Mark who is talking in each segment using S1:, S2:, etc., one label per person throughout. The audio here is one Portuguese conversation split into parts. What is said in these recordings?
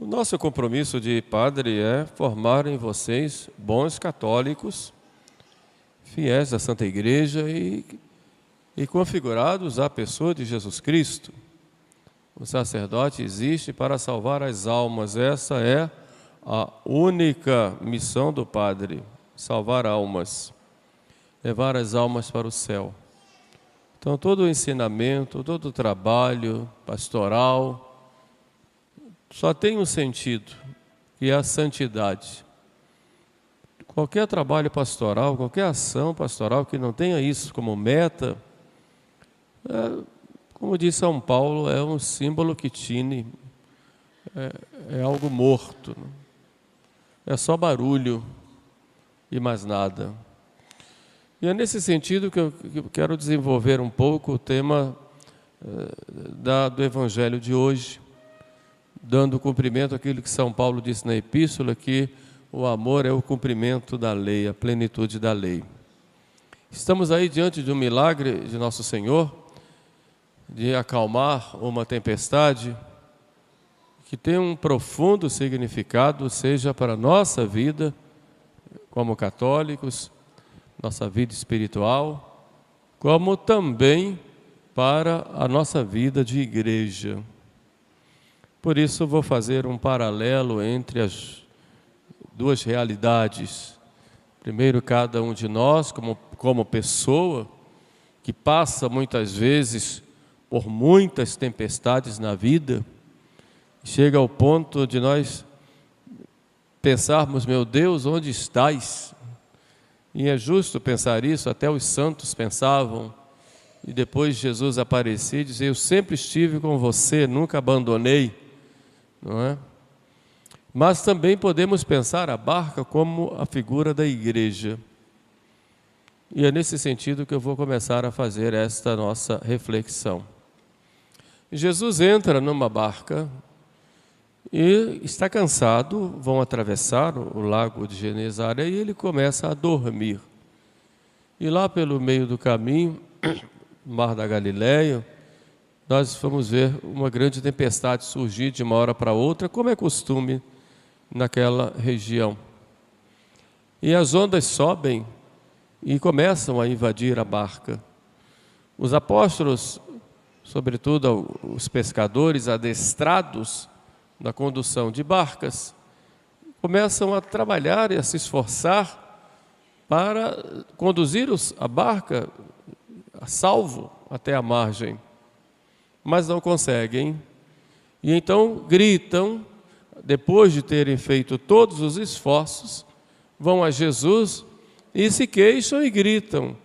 S1: O nosso compromisso de padre é formar em vocês bons católicos, fiéis à Santa Igreja e, e configurados à pessoa de Jesus Cristo. O sacerdote existe para salvar as almas, essa é a única missão do padre: salvar almas, levar as almas para o céu. Então, todo o ensinamento, todo o trabalho pastoral, só tem um sentido, que é a santidade. Qualquer trabalho pastoral, qualquer ação pastoral que não tenha isso como meta, é, como diz São Paulo, é um símbolo que tine, é, é algo morto, né? é só barulho e mais nada. E é nesse sentido que eu, que eu quero desenvolver um pouco o tema é, da, do Evangelho de hoje dando cumprimento àquilo que São Paulo disse na epístola, que o amor é o cumprimento da lei, a plenitude da lei. Estamos aí diante de um milagre de Nosso Senhor, de acalmar uma tempestade, que tem um profundo significado, seja para a nossa vida, como católicos, nossa vida espiritual, como também para a nossa vida de igreja. Por isso, vou fazer um paralelo entre as duas realidades. Primeiro, cada um de nós, como, como pessoa, que passa muitas vezes por muitas tempestades na vida, chega ao ponto de nós pensarmos, meu Deus, onde estás? E é justo pensar isso, até os santos pensavam, e depois Jesus aparecer e dizer: Eu sempre estive com você, nunca abandonei não é? Mas também podemos pensar a barca como a figura da igreja. E é nesse sentido que eu vou começar a fazer esta nossa reflexão. Jesus entra numa barca e está cansado, vão atravessar o lago de Genezaré e ele começa a dormir. E lá pelo meio do caminho, Mar da Galileia, nós vamos ver uma grande tempestade surgir de uma hora para outra, como é costume naquela região. E as ondas sobem e começam a invadir a barca. Os apóstolos, sobretudo os pescadores adestrados na condução de barcas, começam a trabalhar e a se esforçar para conduzir a barca a salvo até a margem mas não conseguem. E então gritam, depois de terem feito todos os esforços, vão a Jesus e se queixam e gritam: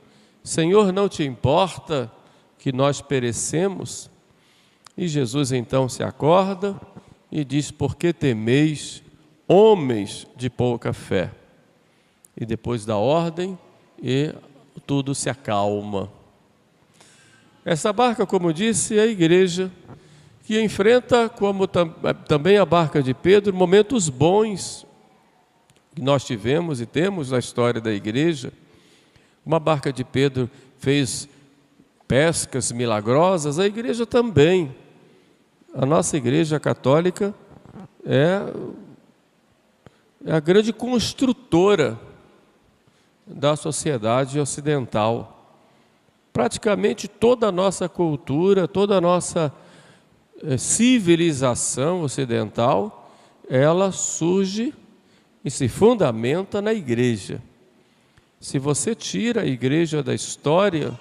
S1: Senhor, não te importa que nós perecemos? E Jesus então se acorda e diz: Por que temeis, homens de pouca fé? E depois da ordem, e tudo se acalma. Essa barca, como disse, é a igreja que enfrenta, como tam, também a barca de Pedro, momentos bons que nós tivemos e temos na história da igreja. Uma barca de Pedro fez pescas milagrosas, a igreja também. A nossa igreja católica é, é a grande construtora da sociedade ocidental praticamente toda a nossa cultura, toda a nossa eh, civilização ocidental, ela surge e se fundamenta na igreja. Se você tira a igreja da história,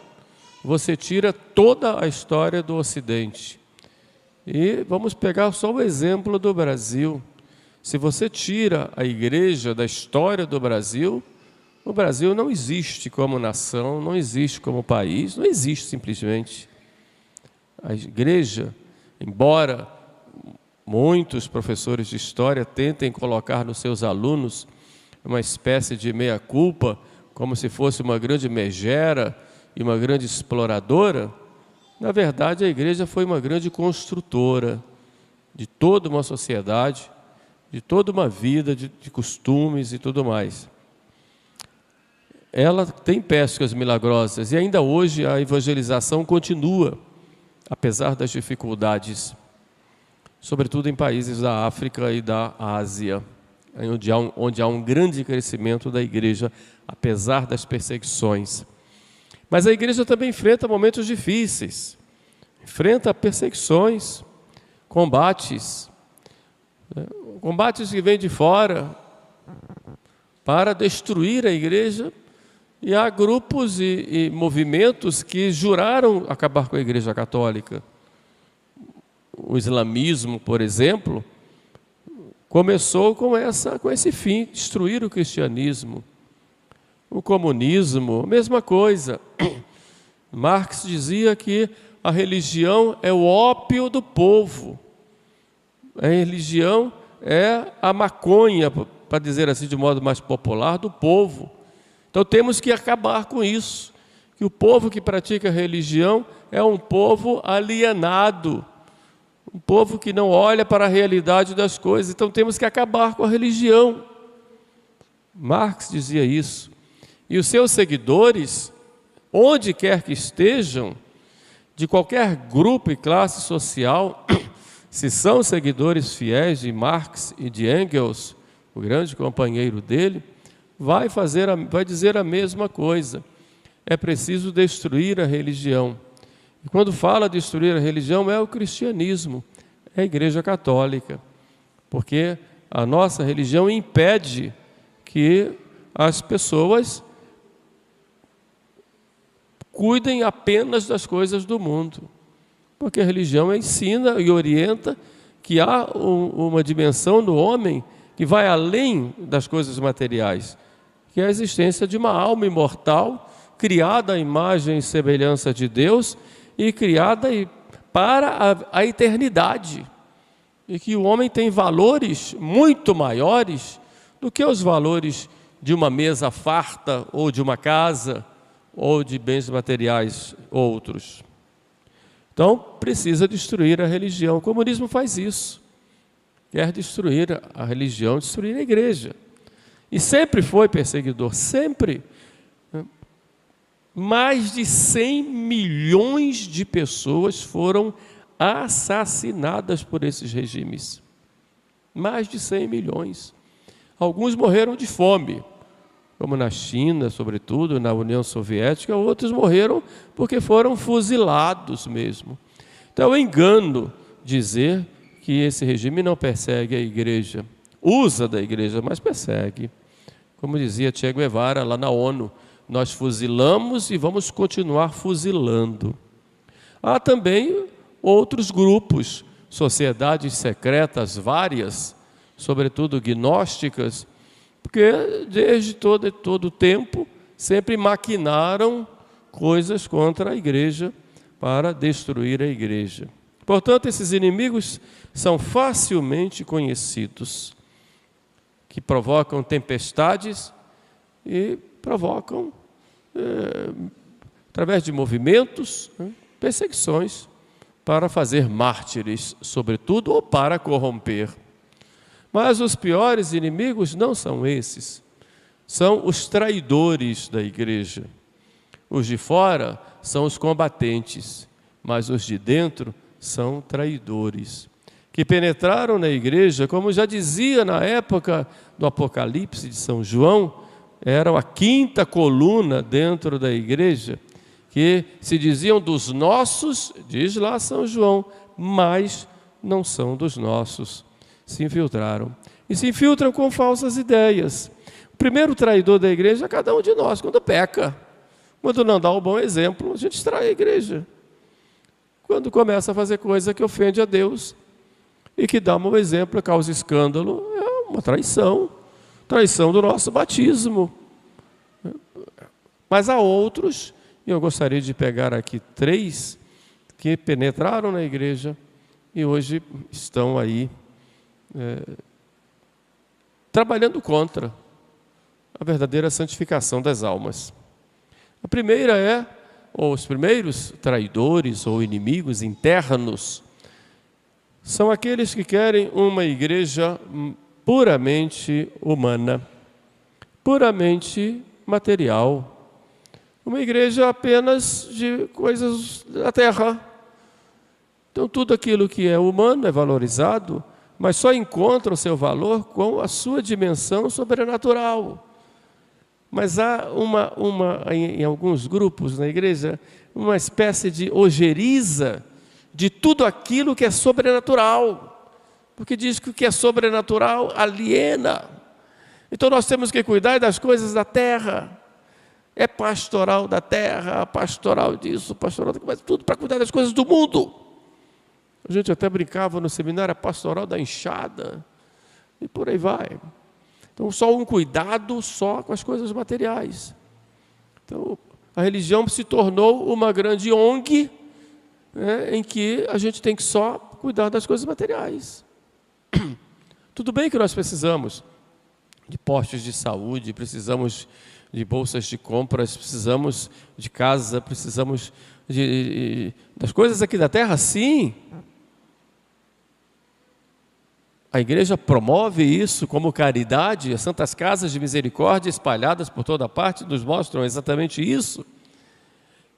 S1: você tira toda a história do Ocidente. E vamos pegar só o exemplo do Brasil. Se você tira a igreja da história do Brasil, o Brasil não existe como nação, não existe como país, não existe simplesmente. A igreja, embora muitos professores de história tentem colocar nos seus alunos uma espécie de meia-culpa, como se fosse uma grande megera e uma grande exploradora, na verdade a igreja foi uma grande construtora de toda uma sociedade, de toda uma vida, de, de costumes e tudo mais ela tem pescas milagrosas e ainda hoje a evangelização continua, apesar das dificuldades. sobretudo em países da África e da Ásia, onde há um, onde há um grande crescimento da igreja, apesar das perseguições. Mas a igreja também enfrenta momentos difíceis, enfrenta perseguições, combates, né? combates que vêm de fora para destruir a igreja, e há grupos e, e movimentos que juraram acabar com a igreja católica o islamismo, por exemplo, começou com, essa, com esse fim, destruir o cristianismo. O comunismo, mesma coisa. Marx dizia que a religião é o ópio do povo. A religião é a maconha, para dizer assim de modo mais popular, do povo. Então temos que acabar com isso. Que o povo que pratica religião é um povo alienado um povo que não olha para a realidade das coisas. Então temos que acabar com a religião. Marx dizia isso. E os seus seguidores, onde quer que estejam, de qualquer grupo e classe social, se são seguidores fiéis de Marx e de Engels, o grande companheiro dele, vai fazer a, vai dizer a mesma coisa. É preciso destruir a religião. E quando fala destruir a religião, é o cristianismo, é a Igreja Católica, porque a nossa religião impede que as pessoas cuidem apenas das coisas do mundo. Porque a religião ensina e orienta que há uma dimensão no homem que vai além das coisas materiais, que é a existência de uma alma imortal, criada à imagem e semelhança de Deus e criada para a, a eternidade. E que o homem tem valores muito maiores do que os valores de uma mesa farta, ou de uma casa, ou de bens materiais outros. Então, precisa destruir a religião. O comunismo faz isso. Quer destruir a religião, destruir a igreja. E sempre foi perseguidor, sempre mais de 100 milhões de pessoas foram assassinadas por esses regimes. Mais de 100 milhões. Alguns morreram de fome, como na China, sobretudo, na União Soviética, outros morreram porque foram fuzilados mesmo. Então é engano dizer que esse regime não persegue a igreja. Usa da igreja, mas persegue. Como dizia Che Guevara lá na ONU, nós fuzilamos e vamos continuar fuzilando. Há também outros grupos, sociedades secretas várias, sobretudo gnósticas, porque desde todo, todo o tempo sempre maquinaram coisas contra a igreja para destruir a igreja. Portanto, esses inimigos são facilmente conhecidos, que provocam tempestades e provocam é, através de movimentos, né, perseguições, para fazer mártires, sobretudo, ou para corromper. Mas os piores inimigos não são esses, são os traidores da igreja. Os de fora são os combatentes, mas os de dentro são traidores, que penetraram na igreja, como já dizia na época do Apocalipse de São João, eram a quinta coluna dentro da igreja, que se diziam dos nossos, diz lá São João, mas não são dos nossos. Se infiltraram. E se infiltram com falsas ideias. O primeiro traidor da igreja é cada um de nós, quando peca. Quando não dá o um bom exemplo, a gente trai a igreja. Quando começa a fazer coisa que ofende a Deus e que dá um exemplo, causa escândalo, é uma traição traição do nosso batismo. Mas há outros, e eu gostaria de pegar aqui três, que penetraram na igreja e hoje estão aí é, trabalhando contra a verdadeira santificação das almas. A primeira é, ou os primeiros traidores ou inimigos internos, são aqueles que querem uma igreja puramente humana, puramente material. Uma igreja apenas de coisas da terra. Então, tudo aquilo que é humano é valorizado, mas só encontra o seu valor com a sua dimensão sobrenatural. Mas há uma, uma em, em alguns grupos na igreja, uma espécie de ojeriza de tudo aquilo que é sobrenatural, porque diz que o que é sobrenatural aliena. Então nós temos que cuidar das coisas da terra. É pastoral da terra, pastoral disso, pastoral daquilo, mas tudo para cuidar das coisas do mundo. A gente até brincava no seminário a pastoral da enxada, e por aí vai. Então, só um cuidado só com as coisas materiais. Então, a religião se tornou uma grande ONG né, em que a gente tem que só cuidar das coisas materiais. Tudo bem que nós precisamos de postos de saúde, precisamos de bolsas de compras, precisamos de casa, precisamos de, de, das coisas aqui da terra, sim. A igreja promove isso como caridade, as santas casas de misericórdia espalhadas por toda parte nos mostram exatamente isso.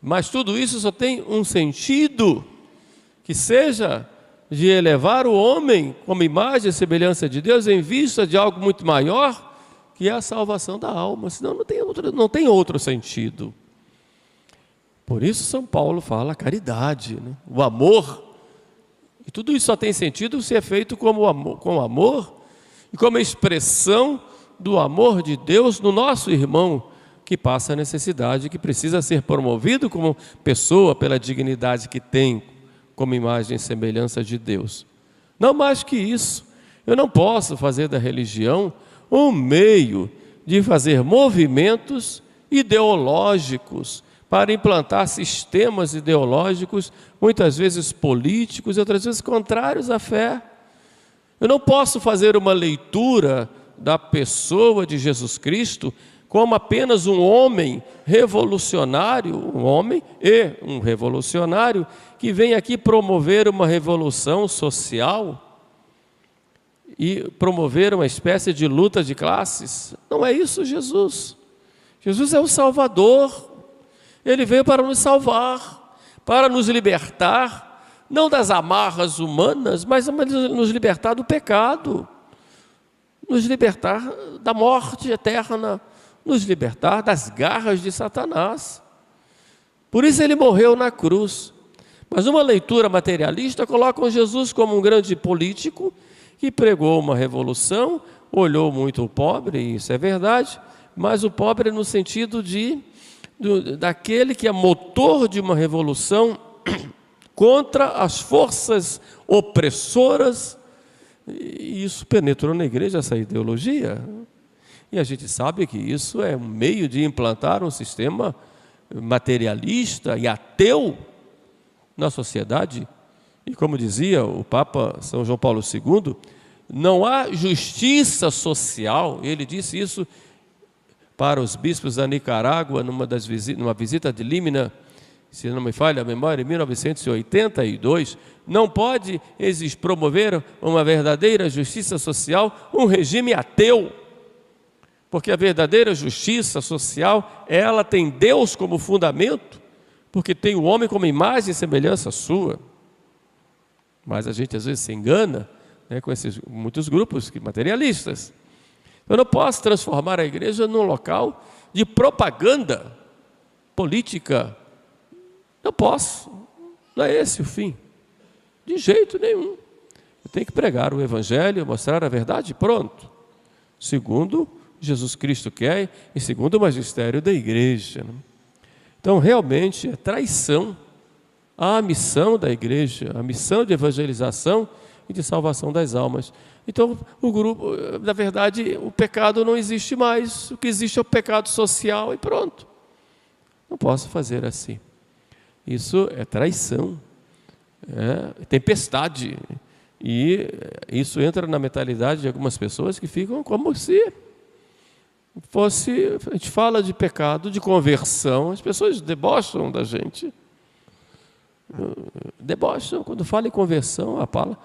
S1: Mas tudo isso só tem um sentido, que seja de elevar o homem como imagem e semelhança de Deus em vista de algo muito maior, que é a salvação da alma, senão não tem outro, não tem outro sentido. Por isso São Paulo fala caridade, né? o amor e tudo isso só tem sentido se é feito como amor, com amor e como expressão do amor de Deus no nosso irmão que passa necessidade, que precisa ser promovido como pessoa pela dignidade que tem como imagem e semelhança de Deus. Não mais que isso, eu não posso fazer da religião um meio de fazer movimentos ideológicos para implantar sistemas ideológicos, muitas vezes políticos e outras vezes contrários à fé. Eu não posso fazer uma leitura da pessoa de Jesus Cristo como apenas um homem revolucionário, um homem e um revolucionário que vem aqui promover uma revolução social e promover uma espécie de luta de classes. Não é isso Jesus. Jesus é o Salvador, ele veio para nos salvar, para nos libertar, não das amarras humanas, mas nos libertar do pecado, nos libertar da morte eterna, nos libertar das garras de Satanás. Por isso ele morreu na cruz. Mas uma leitura materialista coloca Jesus como um grande político que pregou uma revolução, olhou muito o pobre, isso é verdade, mas o pobre no sentido de do, daquele que é motor de uma revolução contra as forças opressoras. E isso penetrou na igreja, essa ideologia. E a gente sabe que isso é um meio de implantar um sistema materialista e ateu na sociedade. E como dizia o Papa São João Paulo II, não há justiça social, ele disse isso para os bispos da Nicarágua numa, das visita, numa visita de Límina, se não me falha a memória, em 1982, não pode promover uma verdadeira justiça social um regime ateu. Porque a verdadeira justiça social, ela tem Deus como fundamento, porque tem o homem como imagem e semelhança sua. Mas a gente às vezes se engana né, com esses muitos grupos materialistas. Eu não posso transformar a igreja num local de propaganda política. Não posso. Não é esse o fim. De jeito nenhum. Eu tenho que pregar o Evangelho, mostrar a verdade, pronto. Segundo Jesus Cristo quer e segundo o magistério da igreja. Né? Então, realmente, é traição à missão da igreja, a missão de evangelização e de salvação das almas. Então, o grupo, na verdade, o pecado não existe mais. O que existe é o pecado social e pronto. Não posso fazer assim. Isso é traição, é tempestade. E isso entra na mentalidade de algumas pessoas que ficam como se fosse. A gente fala de pecado, de conversão, as pessoas debocham da gente. Debocham. Quando fala em conversão, a palavra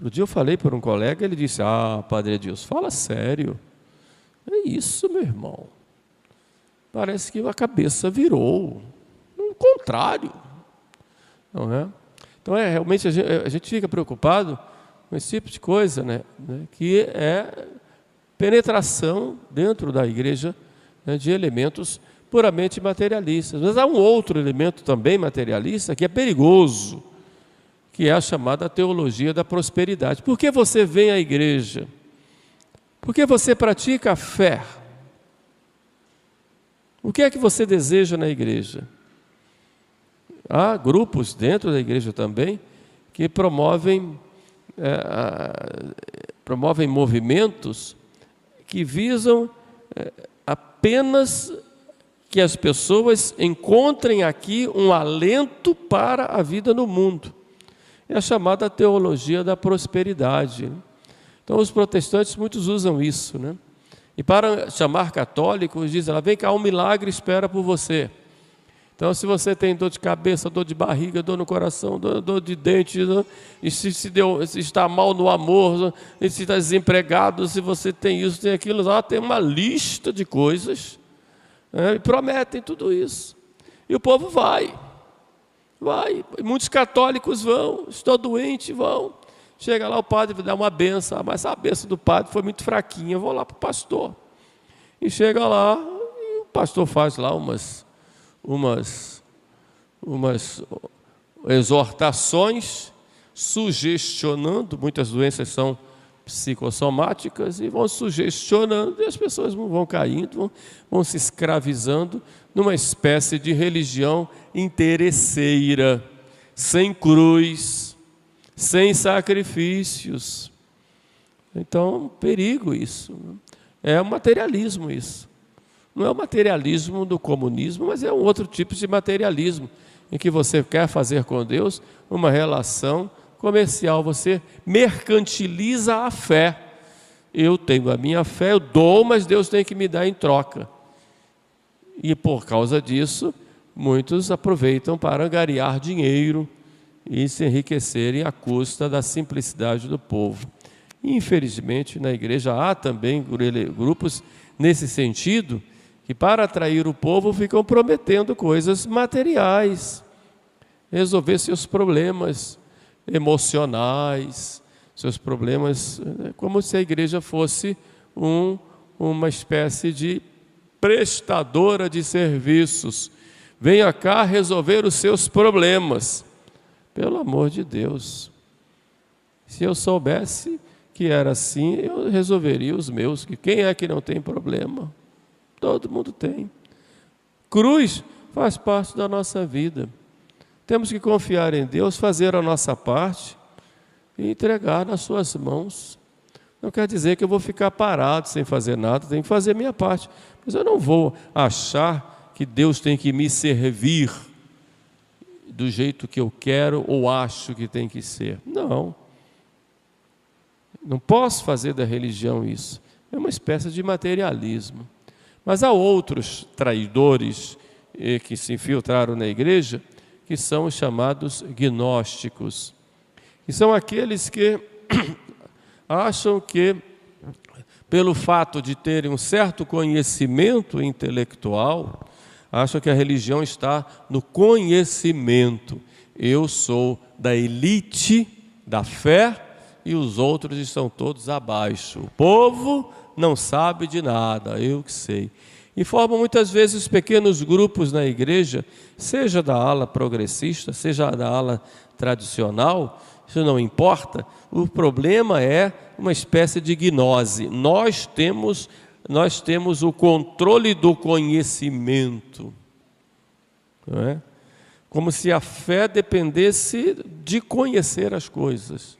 S1: Outro dia eu falei para um colega, ele disse: Ah, Padre Deus, fala sério. É isso, meu irmão. Parece que a cabeça virou. O contrário. Não é? Então, é, realmente a gente, a gente fica preocupado com esse tipo de coisa, né? né? que é penetração dentro da igreja né, de elementos puramente materialistas. Mas há um outro elemento também materialista que é perigoso, que é a chamada teologia da prosperidade. Por que você vem à igreja? Porque você pratica a fé. O que é que você deseja na igreja? Há grupos dentro da igreja também que promovem, é, promovem movimentos que visam é, apenas que as pessoas encontrem aqui um alento para a vida no mundo. É a chamada teologia da prosperidade. Né? Então, os protestantes, muitos usam isso, né? E para chamar católicos, dizem lá, vem cá, um milagre espera por você. Então, se você tem dor de cabeça, dor de barriga, dor no coração, dor, dor de dente, dor, e se, se, deu, se, está mal no amor, e se está desempregado, se você tem isso, tem aquilo, lá tem uma lista de coisas, né, e prometem tudo isso. E o povo vai, vai. Muitos católicos vão, estou doente, vão. Chega lá, o padre dá uma benção, ah, mas a benção do padre foi muito fraquinha, vou lá para o pastor. E chega lá, e o pastor faz lá umas, umas, umas exortações, sugestionando, muitas doenças são psicossomáticas, e vão sugestionando, e as pessoas vão caindo, vão, vão se escravizando numa espécie de religião interesseira, sem cruz, sem sacrifícios. Então, perigo isso. É o materialismo isso. Não é o materialismo do comunismo, mas é um outro tipo de materialismo, em que você quer fazer com Deus uma relação comercial, você mercantiliza a fé. Eu tenho a minha fé, eu dou, mas Deus tem que me dar em troca. E por causa disso, muitos aproveitam para angariar dinheiro, e se enriquecerem à custa da simplicidade do povo. Infelizmente, na igreja há também grupos nesse sentido que, para atrair o povo, ficam prometendo coisas materiais, resolver seus problemas emocionais, seus problemas, né, como se a igreja fosse um, uma espécie de prestadora de serviços. Venha cá resolver os seus problemas. Pelo amor de Deus. Se eu soubesse que era assim, eu resolveria os meus. Que quem é que não tem problema? Todo mundo tem. Cruz faz parte da nossa vida. Temos que confiar em Deus, fazer a nossa parte e entregar nas suas mãos. Não quer dizer que eu vou ficar parado sem fazer nada, tenho que fazer minha parte. Mas eu não vou achar que Deus tem que me servir do jeito que eu quero ou acho que tem que ser. Não. Não posso fazer da religião isso. É uma espécie de materialismo. Mas há outros traidores eh, que se infiltraram na igreja, que são os chamados gnósticos, que são aqueles que acham que, pelo fato de terem um certo conhecimento intelectual, acham que a religião está no conhecimento. Eu sou da elite da fé e os outros estão todos abaixo. O povo não sabe de nada, eu que sei. E formam muitas vezes pequenos grupos na igreja, seja da ala progressista, seja da ala tradicional, isso não importa. O problema é uma espécie de gnose. Nós temos nós temos o controle do conhecimento. Não é? Como se a fé dependesse de conhecer as coisas.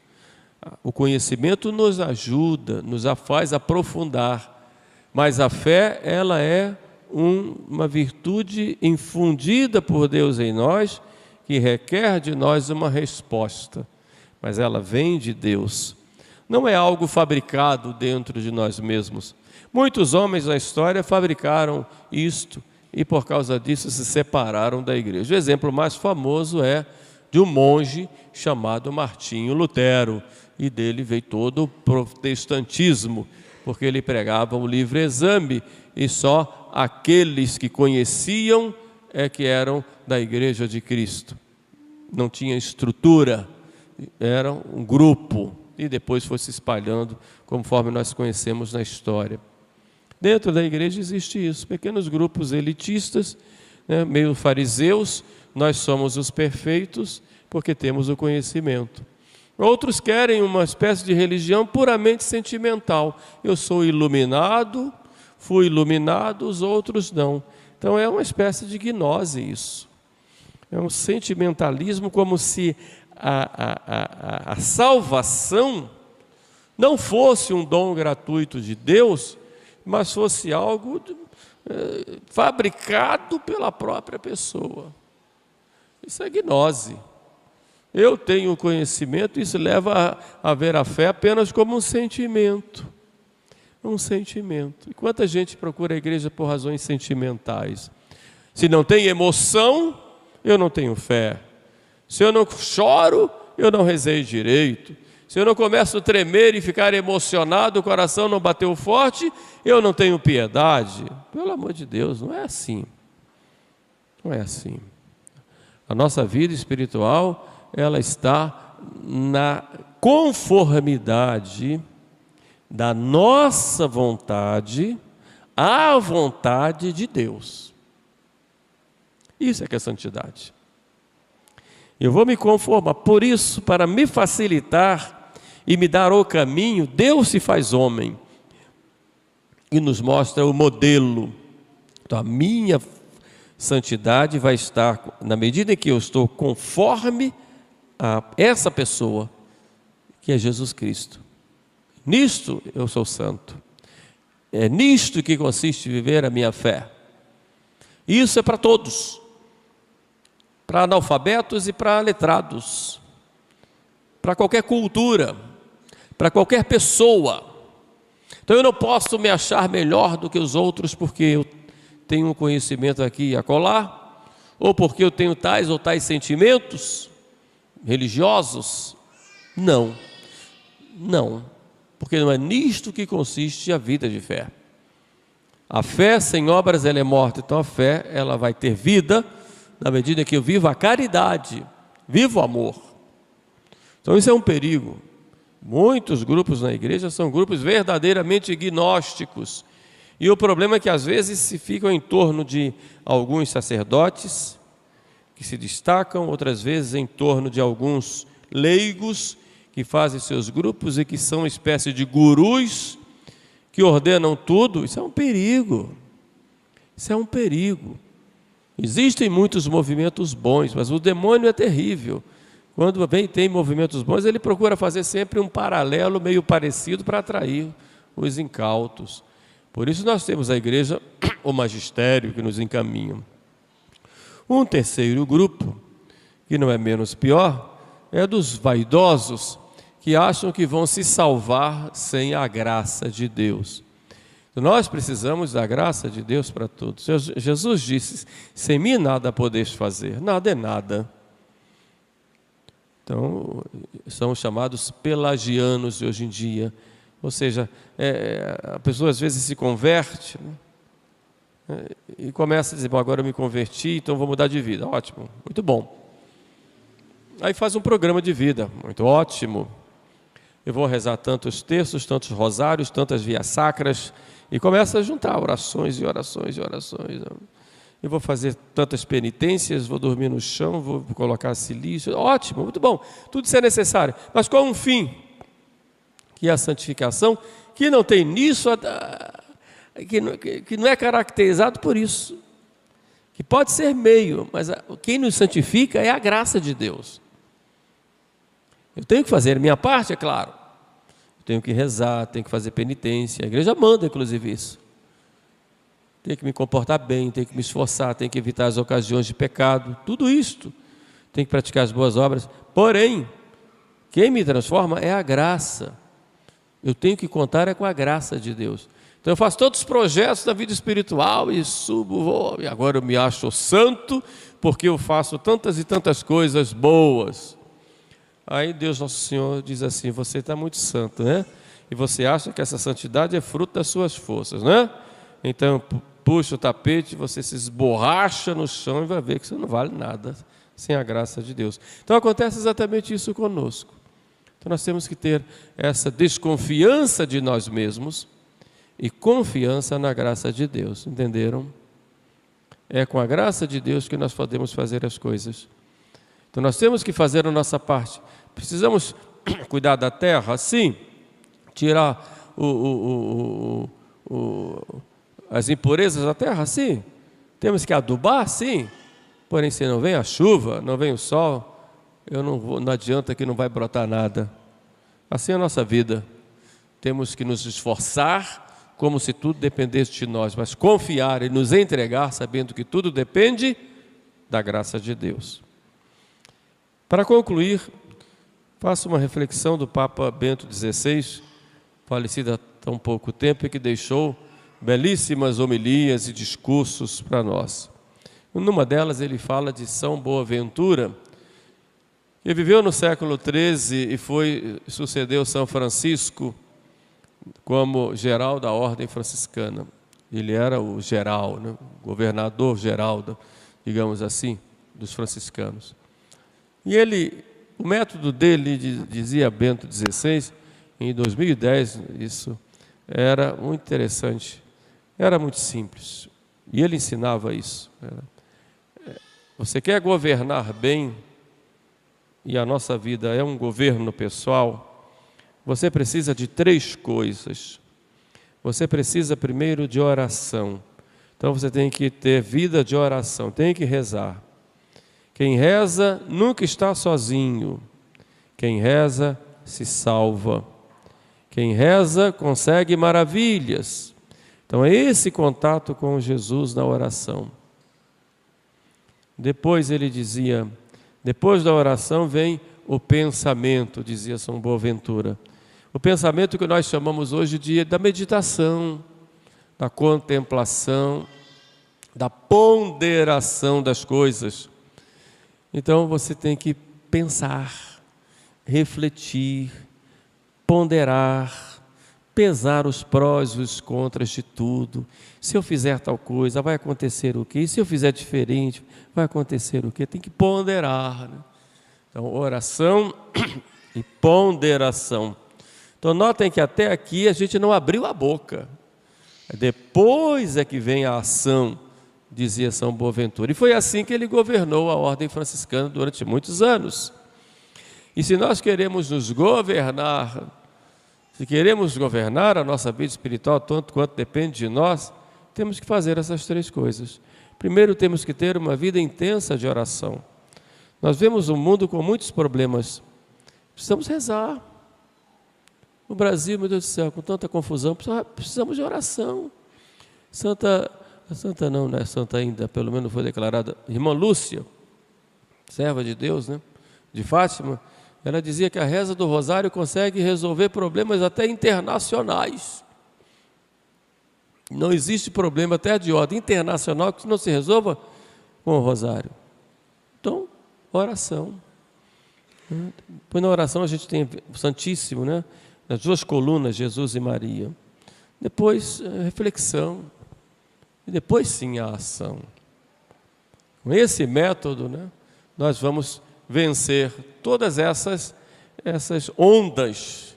S1: O conhecimento nos ajuda, nos faz aprofundar, mas a fé, ela é um, uma virtude infundida por Deus em nós, que requer de nós uma resposta, mas ela vem de Deus. Não é algo fabricado dentro de nós mesmos, Muitos homens na história fabricaram isto e por causa disso se separaram da igreja. O exemplo mais famoso é de um monge chamado Martinho Lutero, e dele veio todo o protestantismo, porque ele pregava o livre exame e só aqueles que conheciam é que eram da igreja de Cristo. não tinha estrutura, era um grupo e depois foi se espalhando conforme nós conhecemos na história. Dentro da igreja existe isso, pequenos grupos elitistas, né, meio fariseus, nós somos os perfeitos porque temos o conhecimento. Outros querem uma espécie de religião puramente sentimental. Eu sou iluminado, fui iluminado, os outros não. Então é uma espécie de gnose isso. É um sentimentalismo como se a, a, a, a salvação não fosse um dom gratuito de Deus, mas fosse algo é, fabricado pela própria pessoa. Isso é gnose. Eu tenho conhecimento, isso leva a, a ver a fé apenas como um sentimento. Um sentimento. E quanta gente procura a igreja por razões sentimentais? Se não tem emoção, eu não tenho fé. Se eu não choro, eu não rezei direito. Se eu não começo a tremer e ficar emocionado, o coração não bateu forte, eu não tenho piedade. Pelo amor de Deus, não é assim. Não é assim. A nossa vida espiritual ela está na conformidade da nossa vontade à vontade de Deus. Isso é que é santidade. Eu vou me conformar. Por isso, para me facilitar e me dar o caminho, Deus se faz homem e nos mostra o modelo. Então, a minha santidade vai estar, na medida em que eu estou conforme a essa pessoa, que é Jesus Cristo. Nisto eu sou santo. É nisto que consiste viver a minha fé. Isso é para todos, para analfabetos e para letrados, para qualquer cultura, para qualquer pessoa. Então eu não posso me achar melhor do que os outros porque eu tenho um conhecimento aqui e acolá, ou porque eu tenho tais ou tais sentimentos religiosos? Não. Não. Porque não é nisto que consiste a vida de fé. A fé sem obras ela é morta, então a fé ela vai ter vida na medida que eu vivo a caridade, vivo o amor. Então isso é um perigo. Muitos grupos na igreja são grupos verdadeiramente gnósticos. E o problema é que às vezes se ficam em torno de alguns sacerdotes, que se destacam, outras vezes em torno de alguns leigos que fazem seus grupos e que são uma espécie de gurus que ordenam tudo. Isso é um perigo. Isso é um perigo. Existem muitos movimentos bons, mas o demônio é terrível. Quando vem tem movimentos bons, ele procura fazer sempre um paralelo meio parecido para atrair os incautos. Por isso nós temos a igreja, o magistério que nos encaminha. Um terceiro grupo, que não é menos pior, é dos vaidosos que acham que vão se salvar sem a graça de Deus. Nós precisamos da graça de Deus para todos. Jesus disse: sem mim nada podeis fazer, nada é nada. Então, são chamados pelagianos hoje em dia. Ou seja, é, a pessoa às vezes se converte, né? E começa a dizer: Bom, agora eu me converti, então vou mudar de vida. Ótimo, muito bom. Aí faz um programa de vida, muito ótimo. Eu vou rezar tantos textos, tantos rosários, tantas vias sacras, e começa a juntar orações e orações e orações. Eu vou fazer tantas penitências, vou dormir no chão, vou colocar silício. Ótimo, muito bom. Tudo isso é necessário. Mas qual um fim? Que é a santificação, que não tem nisso a, que, que não é caracterizado por isso. Que pode ser meio, mas quem nos santifica é a graça de Deus. Eu tenho que fazer a minha parte, é claro. Eu tenho que rezar, tenho que fazer penitência. A igreja manda, inclusive, isso. Tenho que me comportar bem, tenho que me esforçar, tenho que evitar as ocasiões de pecado. Tudo isto. Tenho que praticar as boas obras. Porém, quem me transforma é a graça. Eu tenho que contar é com a graça de Deus. Então eu faço todos os projetos da vida espiritual e subo, vou, e agora eu me acho santo porque eu faço tantas e tantas coisas boas. Aí Deus Nosso Senhor diz assim: Você está muito santo, né? E você acha que essa santidade é fruto das suas forças, né? Então puxa o tapete, você se esborracha no chão e vai ver que você não vale nada. sem a graça de Deus. Então acontece exatamente isso conosco. Então nós temos que ter essa desconfiança de nós mesmos e confiança na graça de Deus, entenderam? É com a graça de Deus que nós podemos fazer as coisas. Então nós temos que fazer a nossa parte. Precisamos cuidar da terra, sim, tirar o, o, o, as impurezas da terra, sim. Temos que adubar, sim. Porém, se não vem a chuva, não vem o sol, eu não, vou, não adianta que não vai brotar nada. Assim é a nossa vida. Temos que nos esforçar como se tudo dependesse de nós, mas confiar e nos entregar sabendo que tudo depende da graça de Deus. Para concluir, faço uma reflexão do Papa Bento XVI, falecido há tão pouco tempo e que deixou belíssimas homilias e discursos para nós. Numa delas ele fala de São Boaventura, que viveu no século XIII e foi sucedeu São Francisco como geral da ordem franciscana. Ele era o geral, né? governador geral, digamos assim, dos franciscanos. E ele, o método dele, dizia Bento XVI, em 2010, isso era muito interessante, era muito simples. E ele ensinava isso. É, você quer governar bem, e a nossa vida é um governo pessoal, você precisa de três coisas. Você precisa primeiro de oração. Então você tem que ter vida de oração, tem que rezar. Quem reza nunca está sozinho. Quem reza se salva. Quem reza consegue maravilhas. Então é esse contato com Jesus na oração. Depois ele dizia: depois da oração vem o pensamento, dizia São Boaventura. O pensamento que nós chamamos hoje de da meditação, da contemplação, da ponderação das coisas. Então você tem que pensar, refletir, ponderar, pesar os prós e os contras de tudo. Se eu fizer tal coisa, vai acontecer o quê? E se eu fizer diferente, vai acontecer o quê? Tem que ponderar. Né? Então, oração e ponderação. Então, notem que até aqui a gente não abriu a boca. Depois é que vem a ação, dizia São Boaventura. E foi assim que ele governou a ordem franciscana durante muitos anos. E se nós queremos nos governar, se queremos governar a nossa vida espiritual tanto quanto depende de nós, temos que fazer essas três coisas. Primeiro, temos que ter uma vida intensa de oração. Nós vemos um mundo com muitos problemas. Precisamos rezar. No Brasil, meu Deus do céu, com tanta confusão, precisamos de oração. Santa, Santa não, não é Santa ainda, pelo menos foi declarada, irmã Lúcia, serva de Deus, né? De Fátima, ela dizia que a reza do rosário consegue resolver problemas até internacionais. Não existe problema até de ordem internacional que não se resolva com o rosário. Então, oração. Depois na oração a gente tem o Santíssimo, né? As duas colunas, Jesus e Maria. Depois, eh, reflexão. E depois sim a ação. Com esse método, né, nós vamos vencer todas essas, essas ondas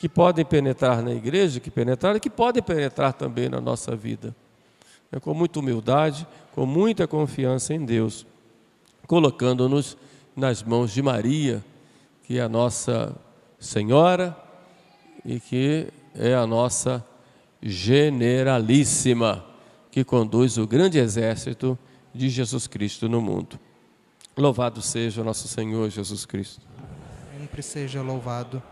S1: que podem penetrar na igreja, que penetraram, e que podem penetrar também na nossa vida. É com muita humildade, com muita confiança em Deus, colocando-nos nas mãos de Maria, que é a nossa Senhora, e que é a nossa generalíssima, que conduz o grande exército de Jesus Cristo no mundo. Louvado seja o nosso Senhor Jesus Cristo.
S2: Sempre seja louvado.